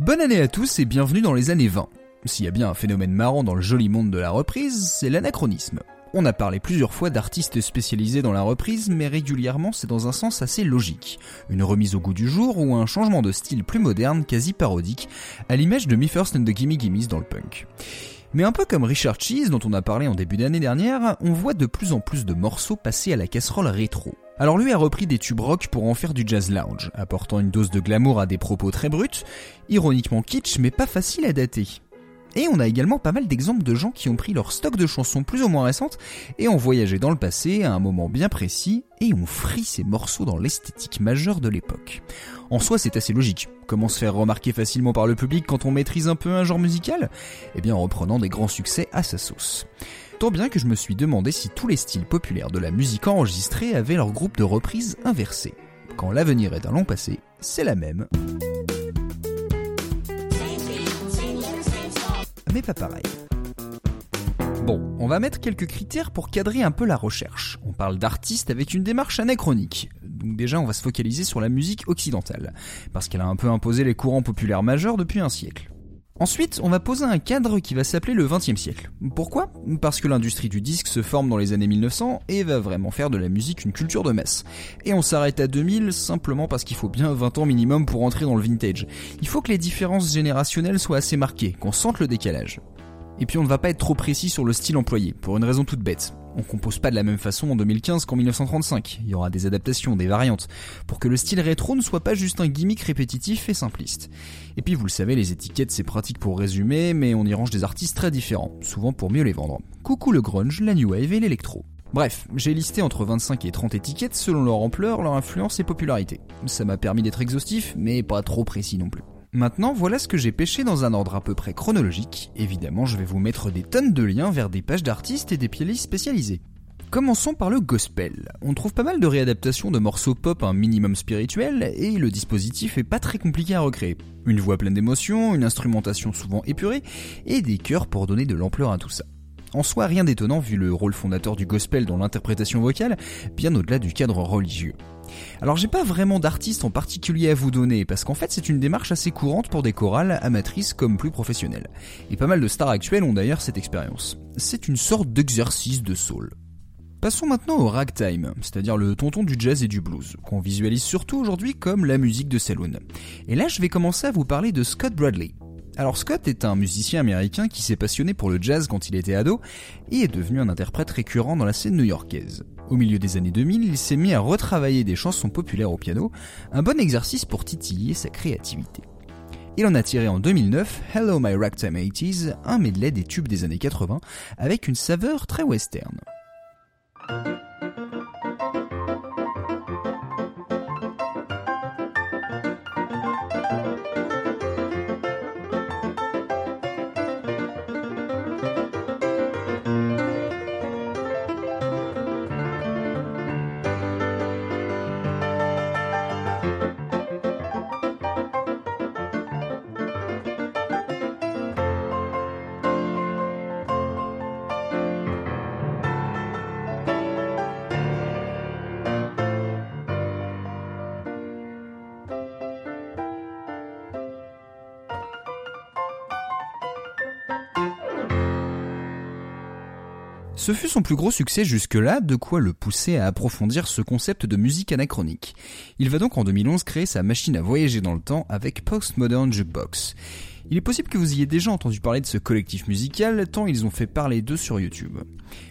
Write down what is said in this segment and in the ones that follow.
Bonne année à tous et bienvenue dans les années 20. S'il y a bien un phénomène marrant dans le joli monde de la reprise, c'est l'anachronisme. On a parlé plusieurs fois d'artistes spécialisés dans la reprise, mais régulièrement c'est dans un sens assez logique. Une remise au goût du jour ou un changement de style plus moderne, quasi parodique, à l'image de Me First and the Gimme Gimmes dans le punk. Mais un peu comme Richard Cheese dont on a parlé en début d'année dernière, on voit de plus en plus de morceaux passer à la casserole rétro. Alors lui a repris des tubes rock pour en faire du jazz lounge, apportant une dose de glamour à des propos très bruts, ironiquement kitsch mais pas facile à dater. Et on a également pas mal d'exemples de gens qui ont pris leur stock de chansons plus ou moins récentes et ont voyagé dans le passé à un moment bien précis et ont frit ces morceaux dans l'esthétique majeure de l'époque. En soi, c'est assez logique. Comment se faire remarquer facilement par le public quand on maîtrise un peu un genre musical? Eh bien en reprenant des grands succès à sa sauce. Tant bien que je me suis demandé si tous les styles populaires de la musique enregistrée avaient leur groupe de reprise inversé. Quand l'avenir est un long passé, c'est la même. Pas pareil. Bon, on va mettre quelques critères pour cadrer un peu la recherche. On parle d'artistes avec une démarche anachronique. Donc déjà, on va se focaliser sur la musique occidentale, parce qu'elle a un peu imposé les courants populaires majeurs depuis un siècle. Ensuite, on va poser un cadre qui va s'appeler le XXe siècle. Pourquoi? Parce que l'industrie du disque se forme dans les années 1900 et va vraiment faire de la musique une culture de masse. Et on s'arrête à 2000 simplement parce qu'il faut bien 20 ans minimum pour entrer dans le vintage. Il faut que les différences générationnelles soient assez marquées, qu'on sente le décalage. Et puis on ne va pas être trop précis sur le style employé, pour une raison toute bête. On compose pas de la même façon en 2015 qu'en 1935. Il y aura des adaptations, des variantes, pour que le style rétro ne soit pas juste un gimmick répétitif et simpliste. Et puis vous le savez, les étiquettes c'est pratique pour résumer, mais on y range des artistes très différents, souvent pour mieux les vendre. Coucou le grunge, la new wave et l'électro. Bref, j'ai listé entre 25 et 30 étiquettes selon leur ampleur, leur influence et popularité. Ça m'a permis d'être exhaustif, mais pas trop précis non plus. Maintenant, voilà ce que j'ai pêché dans un ordre à peu près chronologique. Évidemment, je vais vous mettre des tonnes de liens vers des pages d'artistes et des playlists spécialisées. Commençons par le gospel. On trouve pas mal de réadaptations de morceaux pop un minimum spirituel et le dispositif est pas très compliqué à recréer. Une voix pleine d'émotions, une instrumentation souvent épurée et des chœurs pour donner de l'ampleur à tout ça. En soi, rien d'étonnant vu le rôle fondateur du gospel dans l'interprétation vocale, bien au-delà du cadre religieux. Alors j'ai pas vraiment d'artiste en particulier à vous donner, parce qu'en fait c'est une démarche assez courante pour des chorales amatrices comme plus professionnelles. Et pas mal de stars actuelles ont d'ailleurs cette expérience. C'est une sorte d'exercice de soul. Passons maintenant au ragtime, c'est-à-dire le tonton du jazz et du blues, qu'on visualise surtout aujourd'hui comme la musique de saloon. Et là je vais commencer à vous parler de Scott Bradley. Alors Scott est un musicien américain qui s'est passionné pour le jazz quand il était ado et est devenu un interprète récurrent dans la scène new-yorkaise. Au milieu des années 2000, il s'est mis à retravailler des chansons populaires au piano, un bon exercice pour titiller sa créativité. Il en a tiré en 2009 Hello My Ragtime 80s, un medley des tubes des années 80 avec une saveur très western. Ce fut son plus gros succès jusque-là, de quoi le pousser à approfondir ce concept de musique anachronique. Il va donc en 2011 créer sa machine à voyager dans le temps avec Postmodern Jukebox. Il est possible que vous ayez déjà entendu parler de ce collectif musical tant ils ont fait parler d'eux sur YouTube,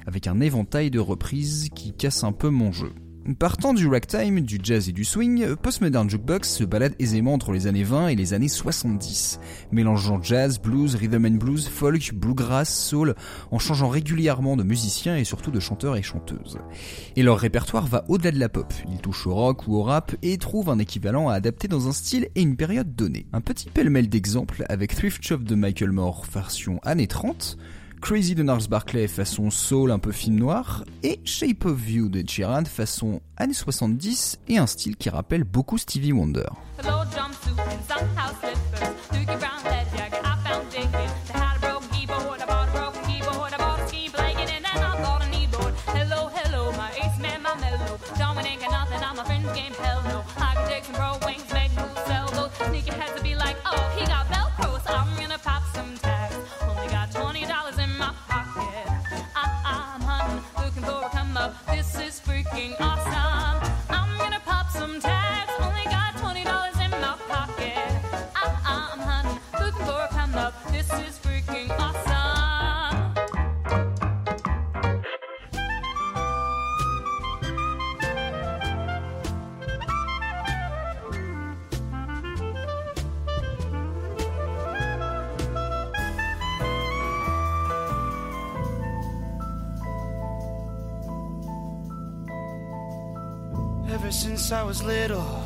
avec un éventail de reprises qui casse un peu mon jeu. Partant du ragtime, du jazz et du swing, Postmodern Jukebox se balade aisément entre les années 20 et les années 70, mélangeant jazz, blues, rhythm and blues, folk, bluegrass, soul, en changeant régulièrement de musiciens et surtout de chanteurs et chanteuses. Et leur répertoire va au-delà de la pop, ils touchent au rock ou au rap et trouvent un équivalent à adapter dans un style et une période donnée. Un petit pêle-mêle d'exemples avec Thrift Shop de Michael Moore version années 30, Crazy de Nars Barclay façon soul un peu film noir, et Shape of You de Sheeran façon années 70 et un style qui rappelle beaucoup Stevie Wonder. Since I was little.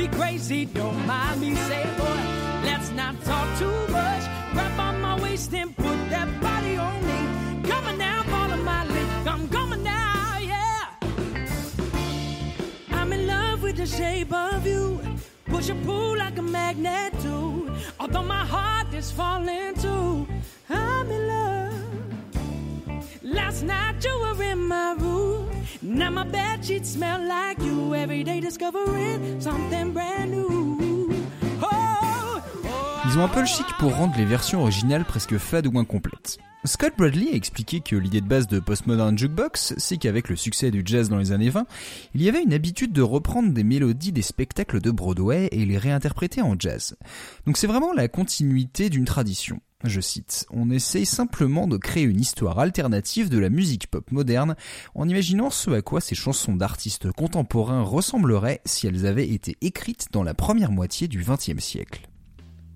Be crazy, don't mind me. Say, boy, let's not talk too much. Grab on my waist and put that body on me. Come on now, follow my lead. I'm coming now, yeah. I'm in love with the shape of you. Push and pull like a magnet do. Although my heart is falling too. I'm in love. Last night you were in my room. Now my bed sheets smell like you. Every day discovering something brand new. Ils ont un peu le chic pour rendre les versions originales presque fades ou incomplètes. Scott Bradley a expliqué que l'idée de base de Postmodern Jukebox, c'est qu'avec le succès du jazz dans les années 20, il y avait une habitude de reprendre des mélodies des spectacles de Broadway et les réinterpréter en jazz. Donc c'est vraiment la continuité d'une tradition. Je cite, on essaye simplement de créer une histoire alternative de la musique pop moderne en imaginant ce à quoi ces chansons d'artistes contemporains ressembleraient si elles avaient été écrites dans la première moitié du XXe siècle.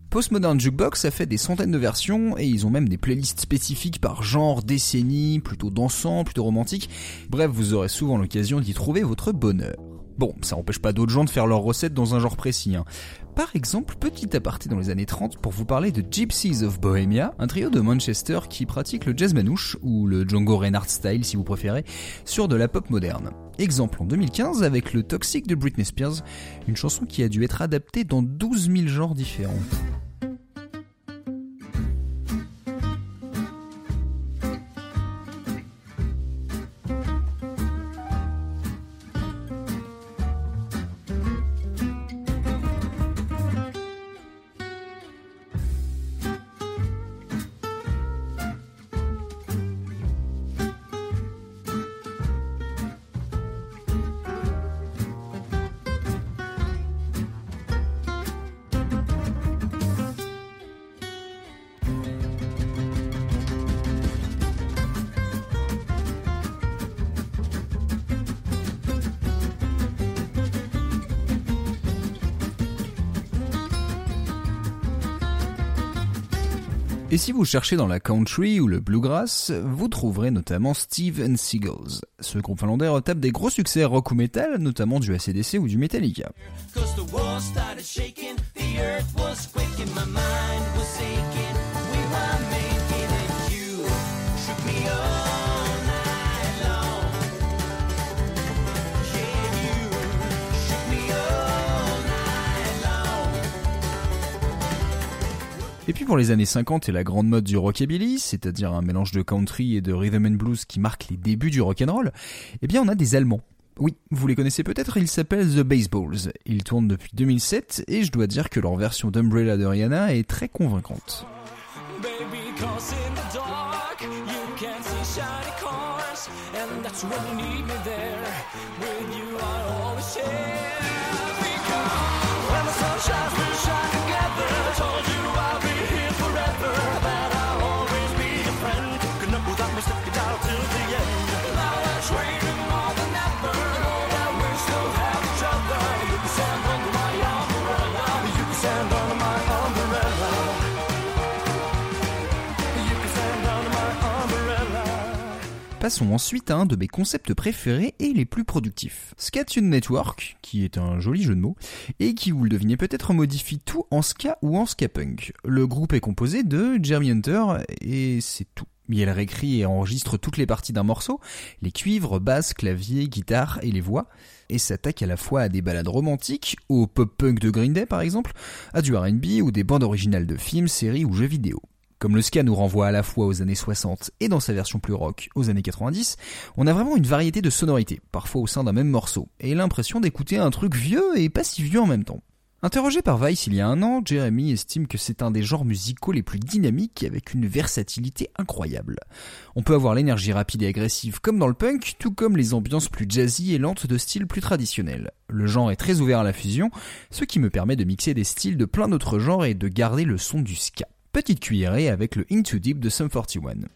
Postmodern Jukebox a fait des centaines de versions et ils ont même des playlists spécifiques par genre, décennie, plutôt dansant, plutôt romantique. Bref, vous aurez souvent l'occasion d'y trouver votre bonheur. Bon, ça n'empêche pas d'autres gens de faire leurs recettes dans un genre précis. hein. Par exemple, petit aparté dans les années 30 pour vous parler de Gypsies of Bohemia, un trio de Manchester qui pratique le jazz manouche, ou le Django Reinhardt style si vous préférez, sur de la pop moderne. Exemple en 2015 avec le Toxic de Britney Spears, une chanson qui a dû être adaptée dans 12 000 genres différents. Et si vous cherchez dans la country ou le bluegrass, vous trouverez notamment Steve and Seagulls. Ce groupe finlandais retape des gros succès rock ou metal, notamment du ACDC ou du Metallica. Et puis pour les années 50 et la grande mode du rockabilly, c'est-à-dire un mélange de country et de rhythm and blues qui marque les débuts du rock'n'roll, eh bien on a des Allemands. Oui, vous les connaissez peut-être, ils s'appellent The Baseballs. Ils tournent depuis 2007 et je dois dire que leur version d'Umbrella de Rihanna est très convaincante. Passons ensuite à un de mes concepts préférés et les plus productifs. Skatune Network, qui est un joli jeu de mots, et qui, vous le devinez peut-être, modifie tout en ska ou en ska punk. Le groupe est composé de Jeremy Hunter, et c'est tout. Il réécrit et enregistre toutes les parties d'un morceau, les cuivres, basses, claviers, guitare et les voix, et s'attaque à la fois à des ballades romantiques, au pop-punk de Green Day par exemple, à du R&B ou des bandes originales de films, séries ou jeux vidéo. Comme le ska nous renvoie à la fois aux années 60 et dans sa version plus rock aux années 90, on a vraiment une variété de sonorités, parfois au sein d'un même morceau, et l'impression d'écouter un truc vieux et pas si vieux en même temps. Interrogé par Vice il y a un an, Jeremy estime que c'est un des genres musicaux les plus dynamiques avec une versatilité incroyable. On peut avoir l'énergie rapide et agressive comme dans le punk, tout comme les ambiances plus jazzy et lentes de style plus traditionnel. Le genre est très ouvert à la fusion, ce qui me permet de mixer des styles de plein d'autres genres et de garder le son du ska. Petite cuillerée avec le Into Deep de Sum 41.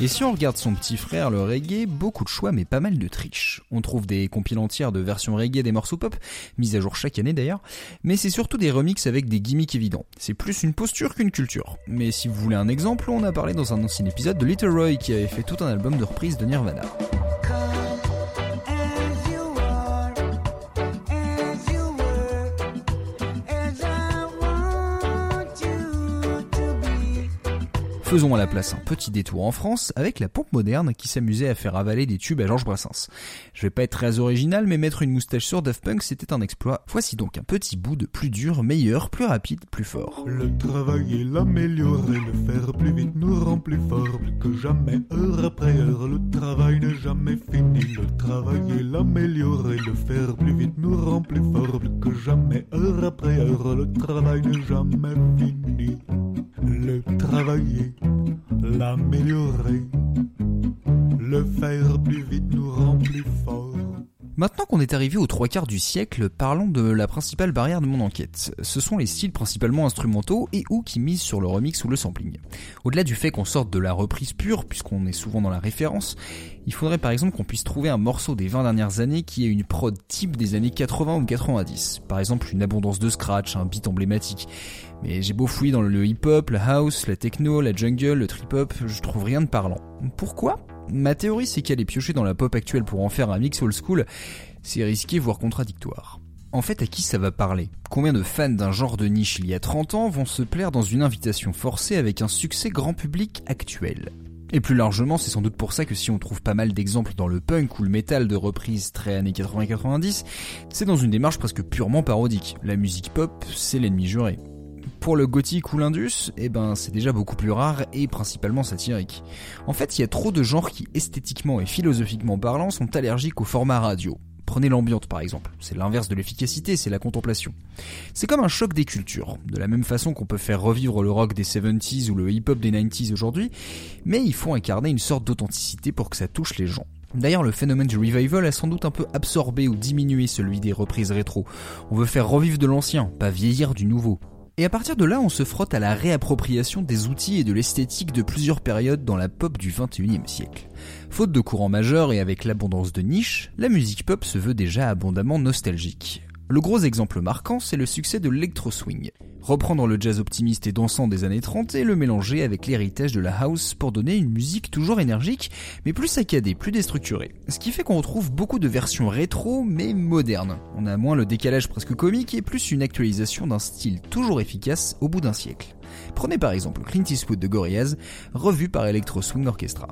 Et si on regarde son petit frère, le reggae, beaucoup de choix mais pas mal de triches. On trouve des compiles entières de versions reggae des morceaux pop, mises à jour chaque année d'ailleurs, mais c'est surtout des remixes avec des gimmicks évidents. C'est plus une posture qu'une culture. Mais si vous voulez un exemple, on a parlé dans un ancien épisode de Little Roy qui avait fait tout un album de reprises de Nirvana. Faisons à la place un petit détour en France avec la pompe moderne qui s'amusait à faire avaler des tubes à Georges Brassens. Je vais pas être très original, mais mettre une moustache sur Daft Punk c'était un exploit. Voici donc un petit bout de plus dur, meilleur, plus rapide, plus fort. Le travailler, l'améliorer, le faire plus vite nous rend plus fort, plus que jamais, heure après heure. Le travail n'est jamais fini. Le travailler, l'améliorer, le faire plus vite nous rend plus fort, plus que jamais, heure après heure. Le travail n'est jamais fini. Maintenant qu'on est arrivé aux trois quarts du siècle, parlons de la principale barrière de mon enquête. Ce sont les styles principalement instrumentaux et ou qui misent sur le remix ou le sampling. Au-delà du fait qu'on sorte de la reprise pure, puisqu'on est souvent dans la référence, il faudrait par exemple qu'on puisse trouver un morceau des 20 dernières années qui ait une prod type des années 80 ou 90. Par exemple une abondance de scratch, un beat emblématique. Mais j'ai beau fouiller dans le hip-hop, la house, la techno, la jungle, le trip-hop, je trouve rien de parlant. Pourquoi? Ma théorie c'est qu'aller piocher dans la pop actuelle pour en faire un mix old school, c'est risqué voire contradictoire. En fait, à qui ça va parler? Combien de fans d'un genre de niche il y a 30 ans vont se plaire dans une invitation forcée avec un succès grand public actuel? Et plus largement, c'est sans doute pour ça que si on trouve pas mal d'exemples dans le punk ou le metal de reprises très années 80-90, c'est dans une démarche presque purement parodique. La musique pop, c'est l'ennemi juré. Pour le gothique ou l'indus, eh ben c'est déjà beaucoup plus rare et principalement satirique. En fait, il y a trop de genres qui esthétiquement et philosophiquement parlant sont allergiques au format radio. Prenez l'ambiance par exemple, c'est l'inverse de l'efficacité, c'est la contemplation. C'est comme un choc des cultures, de la même façon qu'on peut faire revivre le rock des 70s ou le hip-hop des 90s aujourd'hui, mais il faut incarner une sorte d'authenticité pour que ça touche les gens. D'ailleurs, le phénomène du revival a sans doute un peu absorbé ou diminué celui des reprises rétro. On veut faire revivre de l'ancien, pas vieillir du nouveau. Et à partir de là, on se frotte à la réappropriation des outils et de l'esthétique de plusieurs périodes dans la pop du 21e siècle. Faute de courant majeur et avec l'abondance de niches, la musique pop se veut déjà abondamment nostalgique. Le gros exemple marquant, c'est le succès de l'electro swing. Reprendre le jazz optimiste et dansant des années 30 et le mélanger avec l'héritage de la house pour donner une musique toujours énergique, mais plus saccadée, plus déstructurée. Ce qui fait qu'on retrouve beaucoup de versions rétro, mais modernes. On a moins le décalage presque comique et plus une actualisation d'un style toujours efficace au bout d'un siècle. Prenez par exemple Clint Eastwood de Gorillaz, revu par Electro Swing Orchestra.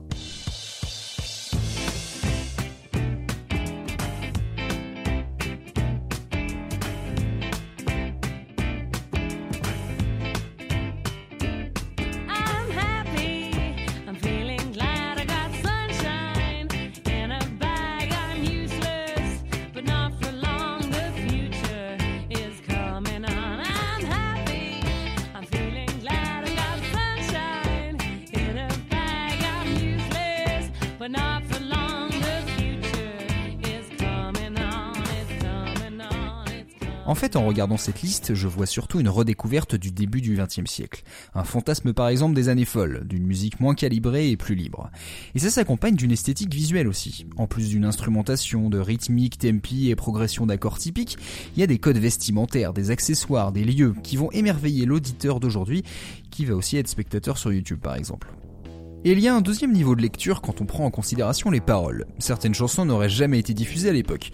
Fait, en regardant cette liste, je vois surtout une redécouverte du début du XXe siècle. Un fantasme par exemple des années folles, d'une musique moins calibrée et plus libre. Et ça s'accompagne d'une esthétique visuelle aussi. En plus d'une instrumentation, de rythmique, tempi et progression d'accords typiques, il y a des codes vestimentaires, des accessoires, des lieux qui vont émerveiller l'auditeur d'aujourd'hui, qui va aussi être spectateur sur YouTube par exemple. Et il y a un deuxième niveau de lecture quand on prend en considération les paroles. Certaines chansons n'auraient jamais été diffusées à l'époque.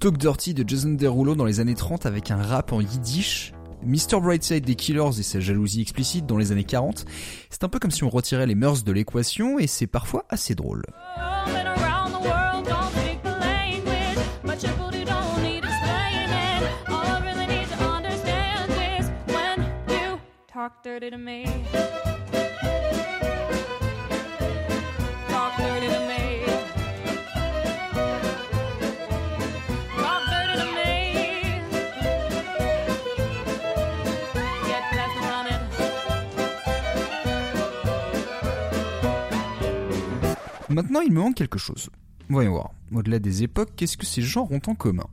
Talk Dirty de Jason Derulo dans les années 30 avec un rap en yiddish. Mr. Brightside des Killers et sa jalousie explicite dans les années 40. C'est un peu comme si on retirait les mœurs de l'équation et c'est parfois assez drôle. Maintenant, il me manque quelque chose. Voyons voir. Au-delà des époques, qu'est-ce que ces genres ont en commun?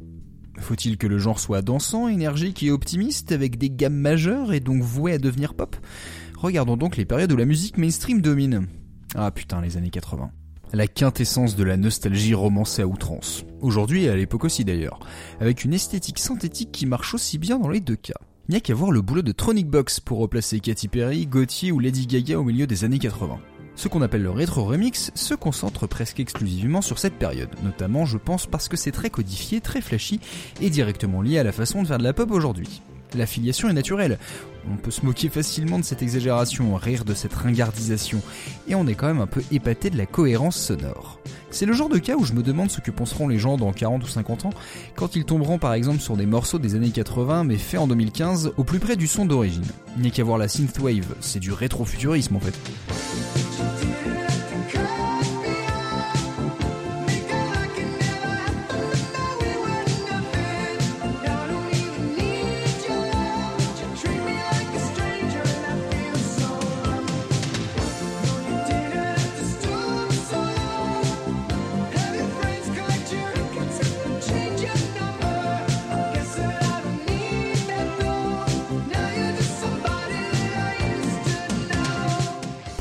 Faut-il que le genre soit dansant, énergique et optimiste, avec des gammes majeures et donc voué à devenir pop? Regardons donc les périodes où la musique mainstream domine. Ah putain, les années 80. La quintessence de la nostalgie romancée à outrance. Aujourd'hui et à l'époque aussi d'ailleurs. Avec une esthétique synthétique qui marche aussi bien dans les deux cas. Il n'y a qu'à voir le boulot de Tronic Box pour replacer Katy Perry, Gauthier ou Lady Gaga au milieu des années 80. Ce qu'on appelle le rétro remix se concentre presque exclusivement sur cette période, notamment je pense parce que c'est très codifié, très flashy et directement lié à la façon de faire de la pop aujourd'hui. L'affiliation est naturelle, on peut se moquer facilement de cette exagération, rire de cette ringardisation, et on est quand même un peu épaté de la cohérence sonore. C'est le genre de cas où je me demande ce que penseront les gens dans 40 ou 50 ans quand ils tomberont par exemple sur des morceaux des années 80 mais faits en 2015 au plus près du son d'origine. N'y a qu'à voir la synthwave, c'est du rétrofuturisme en fait.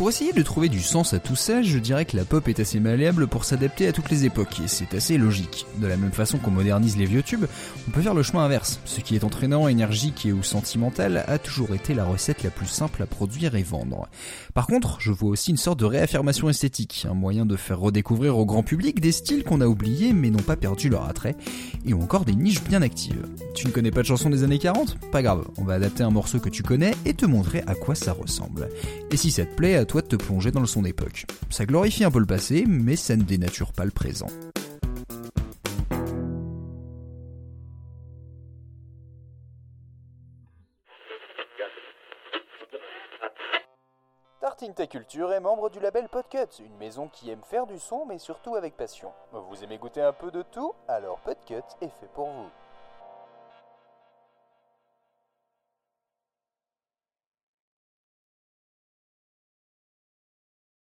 Pour essayer de trouver du sens à tout ça, je dirais que la pop est assez malléable pour s'adapter à toutes les époques, et c'est assez logique. De la même façon qu'on modernise les vieux tubes, on peut faire le chemin inverse. Ce qui est entraînant, énergique et ou sentimental a toujours été la recette la plus simple à produire et vendre. Par contre, je vois aussi une sorte de réaffirmation esthétique, un moyen de faire redécouvrir au grand public des styles qu'on a oubliés mais n'ont pas perdu leur attrait, et ou encore des niches bien actives. Tu ne connais pas de chanson des années 40 Pas grave, on va adapter un morceau que tu connais et te montrer à quoi ça ressemble. Et si ça te plaît, toi de te plonger dans le son d'époque. Ça glorifie un peu le passé, mais ça ne dénature pas le présent. Tartine Ta Culture est membre du label Podcut, une maison qui aime faire du son mais surtout avec passion. Vous aimez goûter un peu de tout? Alors Podcut est fait pour vous.